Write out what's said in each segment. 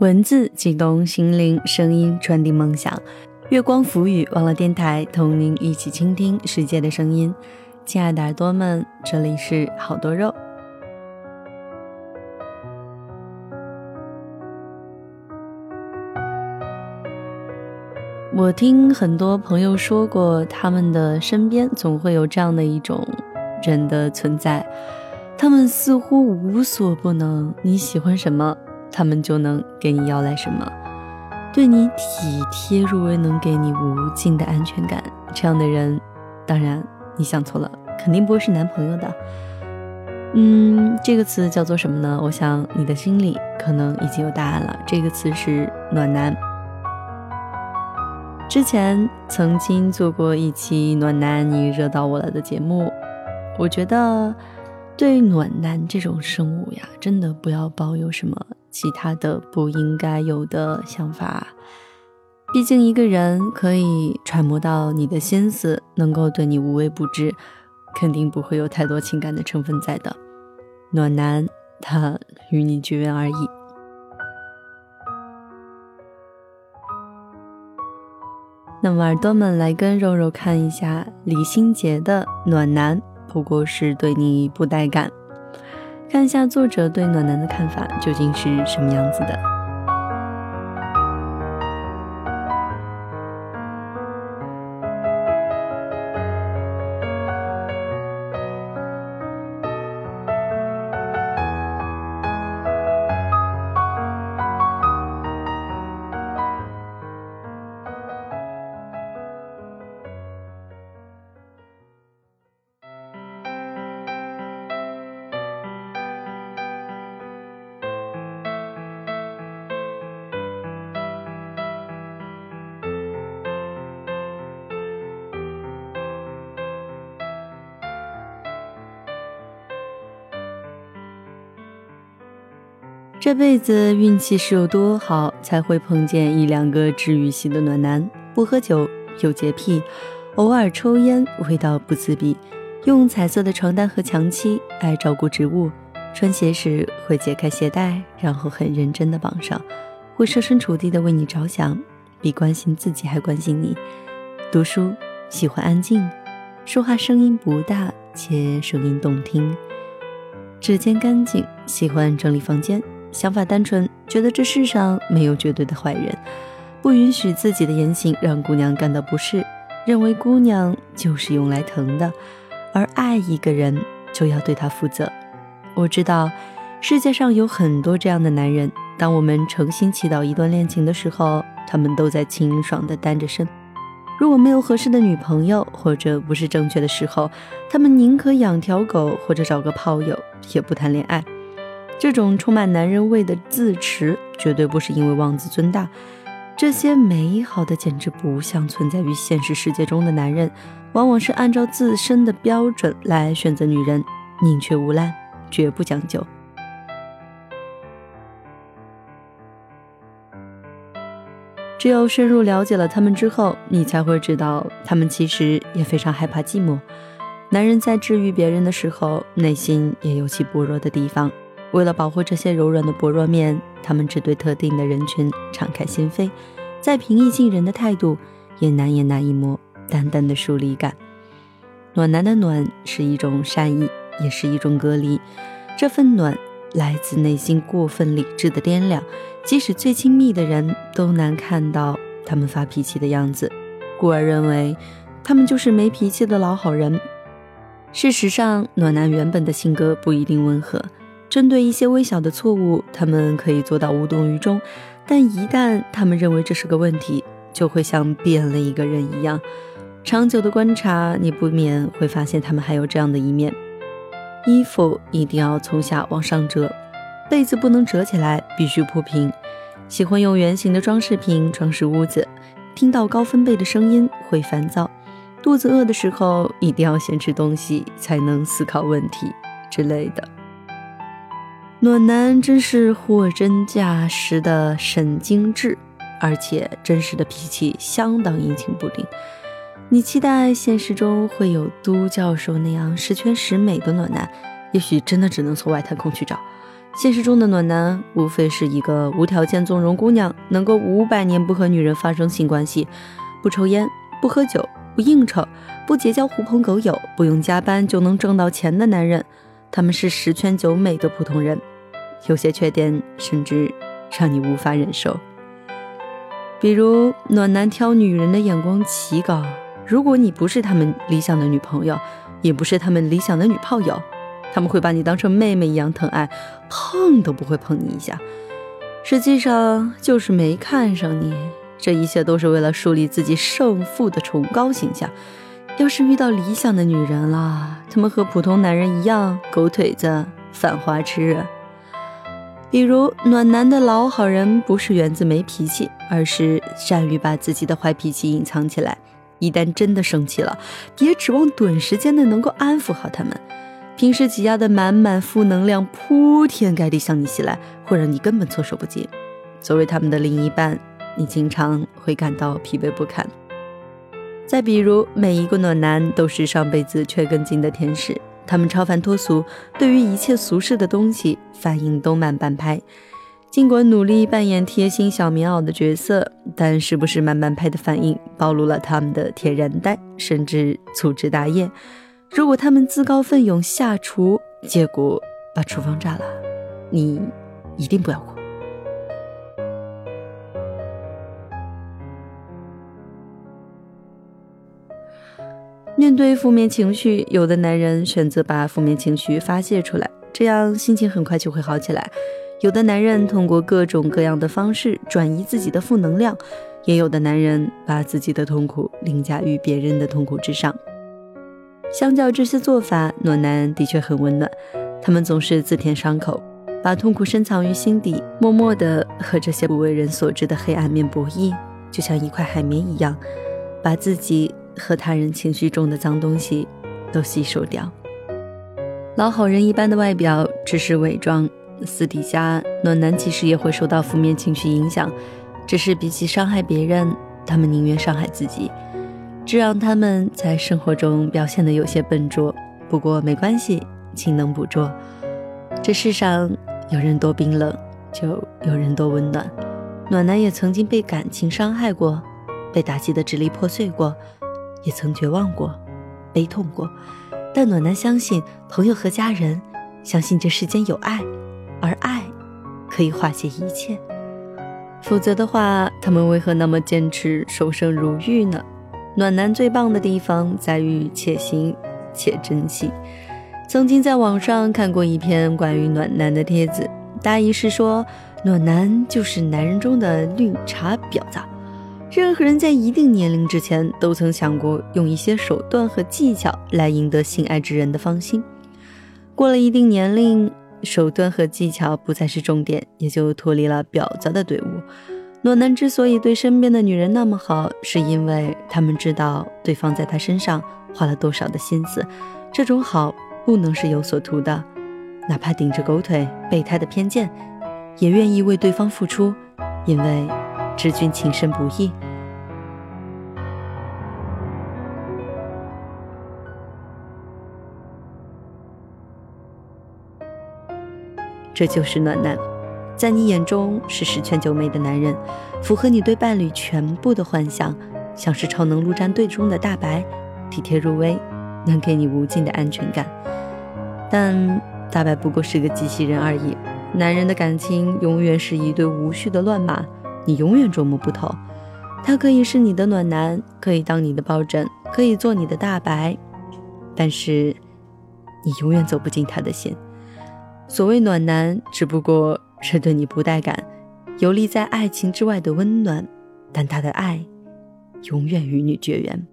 文字激动心灵，声音传递梦想。月光浮语，网络电台，同您一起倾听世界的声音。亲爱的耳朵们，这里是好多肉。我听很多朋友说过，他们的身边总会有这样的一种人的存在，他们似乎无所不能。你喜欢什么？他们就能给你要来什么，对你体贴入微，能给你无尽的安全感。这样的人，当然你想错了，肯定不会是男朋友的。嗯，这个词叫做什么呢？我想你的心里可能已经有答案了。这个词是暖男。之前曾经做过一期《暖男你惹到我了》的节目，我觉得对暖男这种生物呀，真的不要抱有什么。其他的不应该有的想法，毕竟一个人可以揣摩到你的心思，能够对你无微不至，肯定不会有太多情感的成分在的。暖男，他与你绝缘而已。那么耳朵们来跟肉肉看一下李心洁的暖男，不过是对你不带感。看一下作者对暖男的看法究竟是什么样子的。这辈子运气是有多好，才会碰见一两个治愈系的暖男？不喝酒，有洁癖，偶尔抽烟，味道不自闭，用彩色的床单和墙漆，爱照顾植物，穿鞋时会解开鞋带，然后很认真的绑上，会设身处地的为你着想，比关心自己还关心你。读书喜欢安静，说话声音不大，且声音动听。指尖干净，喜欢整理房间。想法单纯，觉得这世上没有绝对的坏人，不允许自己的言行让姑娘感到不适，认为姑娘就是用来疼的，而爱一个人就要对他负责。我知道世界上有很多这样的男人，当我们诚心祈祷一段恋情的时候，他们都在清爽的单着身。如果没有合适的女朋友或者不是正确的时候，他们宁可养条狗或者找个炮友，也不谈恋爱。这种充满男人味的自持，绝对不是因为妄自尊大。这些美好的简直不像存在于现实世界中的男人，往往是按照自身的标准来选择女人，宁缺毋滥，绝不讲究。只有深入了解了他们之后，你才会知道，他们其实也非常害怕寂寞。男人在治愈别人的时候，内心也有其薄弱的地方。为了保护这些柔软的薄弱面，他们只对特定的人群敞开心扉，再平易近人的态度，也难掩难以磨淡淡的疏离感。暖男的暖是一种善意，也是一种隔离。这份暖来自内心过分理智的掂量，即使最亲密的人都难看到他们发脾气的样子，故而认为他们就是没脾气的老好人。事实上，暖男原本的性格不一定温和。针对一些微小的错误，他们可以做到无动于衷，但一旦他们认为这是个问题，就会像变了一个人一样。长久的观察，你不免会发现他们还有这样的一面：衣服一定要从下往上折，被子不能折起来，必须铺平。喜欢用圆形的装饰品装饰屋子，听到高分贝的声音会烦躁。肚子饿的时候，一定要先吃东西才能思考问题之类的。暖男真是货真价实的神经质，而且真实的脾气相当阴晴不定。你期待现实中会有都教授那样十全十美的暖男，也许真的只能从外太空去找。现实中的暖男无非是一个无条件纵容姑娘，能够五百年不和女人发生性关系，不抽烟，不喝酒，不应酬，不结交狐朋狗友，不用加班就能挣到钱的男人。他们是十全九美的普通人，有些缺点甚至让你无法忍受。比如暖男挑女人的眼光奇高，如果你不是他们理想的女朋友，也不是他们理想的女炮友。他们会把你当成妹妹一样疼爱，碰都不会碰你一下。实际上就是没看上你。这一切都是为了树立自己胜负的崇高形象。要是遇到理想的女人了，他们和普通男人一样，狗腿子、犯花痴。比如暖男的老好人，不是源自没脾气，而是善于把自己的坏脾气隐藏起来。一旦真的生气了，别指望短时间内能够安抚好他们。平时挤压的满满负能量铺天盖地向你袭来，会让你根本措手不及。作为他们的另一半，你经常会感到疲惫不堪。再比如，每一个暖男都是上辈子缺根筋的天使，他们超凡脱俗，对于一切俗世的东西反应都慢半拍。尽管努力扮演贴心小棉袄的角色，但是不是慢半拍的反应暴露了他们的天然呆，甚至粗枝大叶。如果他们自告奋勇下厨，结果把厨房炸了，你一定不要哭。面对负面情绪，有的男人选择把负面情绪发泄出来，这样心情很快就会好起来；有的男人通过各种各样的方式转移自己的负能量，也有的男人把自己的痛苦凌驾于别人的痛苦之上。相较这些做法，暖男的确很温暖。他们总是自舔伤口，把痛苦深藏于心底，默默地和这些不为人所知的黑暗面博弈，就像一块海绵一样，把自己和他人情绪中的脏东西都吸收掉。老好人一般的外表只是伪装，私底下暖男其实也会受到负面情绪影响，只是比起伤害别人，他们宁愿伤害自己。这让他们在生活中表现得有些笨拙，不过没关系，勤能补拙。这世上有人多冰冷，就有人多温暖。暖男也曾经被感情伤害过，被打击得支离破碎过，也曾绝望过，悲痛过。但暖男相信朋友和家人，相信这世间有爱，而爱可以化解一切。否则的话，他们为何那么坚持守身如玉呢？暖男最棒的地方在于且行且珍惜。曾经在网上看过一篇关于暖男的帖子，大意是说，暖男就是男人中的绿茶婊子。任何人在一定年龄之前都曾想过用一些手段和技巧来赢得心爱之人的芳心。过了一定年龄，手段和技巧不再是重点，也就脱离了婊子的队伍。暖男之所以对身边的女人那么好，是因为他们知道对方在他身上花了多少的心思。这种好不能是有所图的，哪怕顶着狗腿、备胎的偏见，也愿意为对方付出，因为知君情深不易。这就是暖男。在你眼中是十全九美的男人，符合你对伴侣全部的幻想，像是超能陆战队中的大白，体贴入微，能给你无尽的安全感。但大白不过是个机器人而已，男人的感情永远是一堆无序的乱码，你永远琢磨不透。他可以是你的暖男，可以当你的抱枕，可以做你的大白，但是你永远走不进他的心。所谓暖男，只不过。是对你不带感，游离在爱情之外的温暖，但他的爱永远与你绝缘。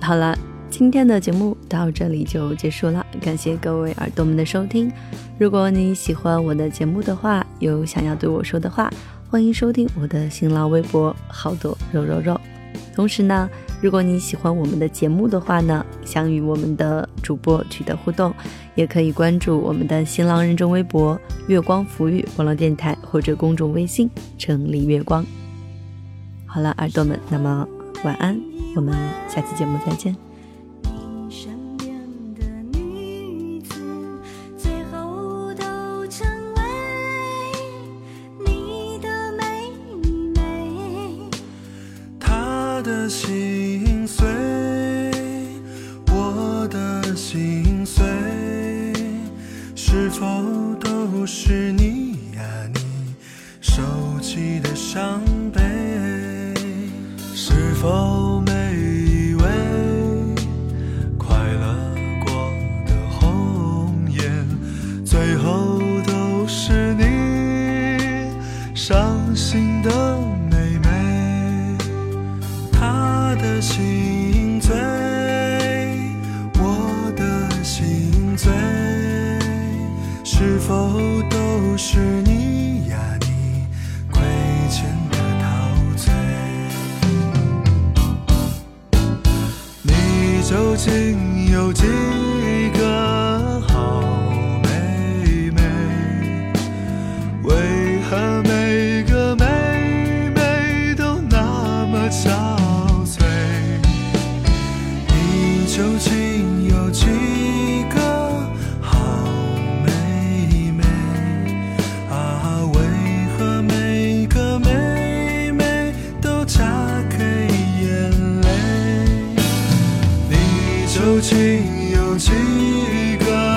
好了，今天的节目到这里就结束了，感谢各位耳朵们的收听。如果你喜欢我的节目的话，有想要对我说的话，欢迎收听我的新浪微博“好多肉肉肉”。同时呢。如果你喜欢我们的节目的话呢，想与我们的主播取得互动，也可以关注我们的新浪认证微博“月光抚育网络电台”或者公众微信“城里月光”。好了，耳朵们，那么晚安，我们下期节目再见。情有几个？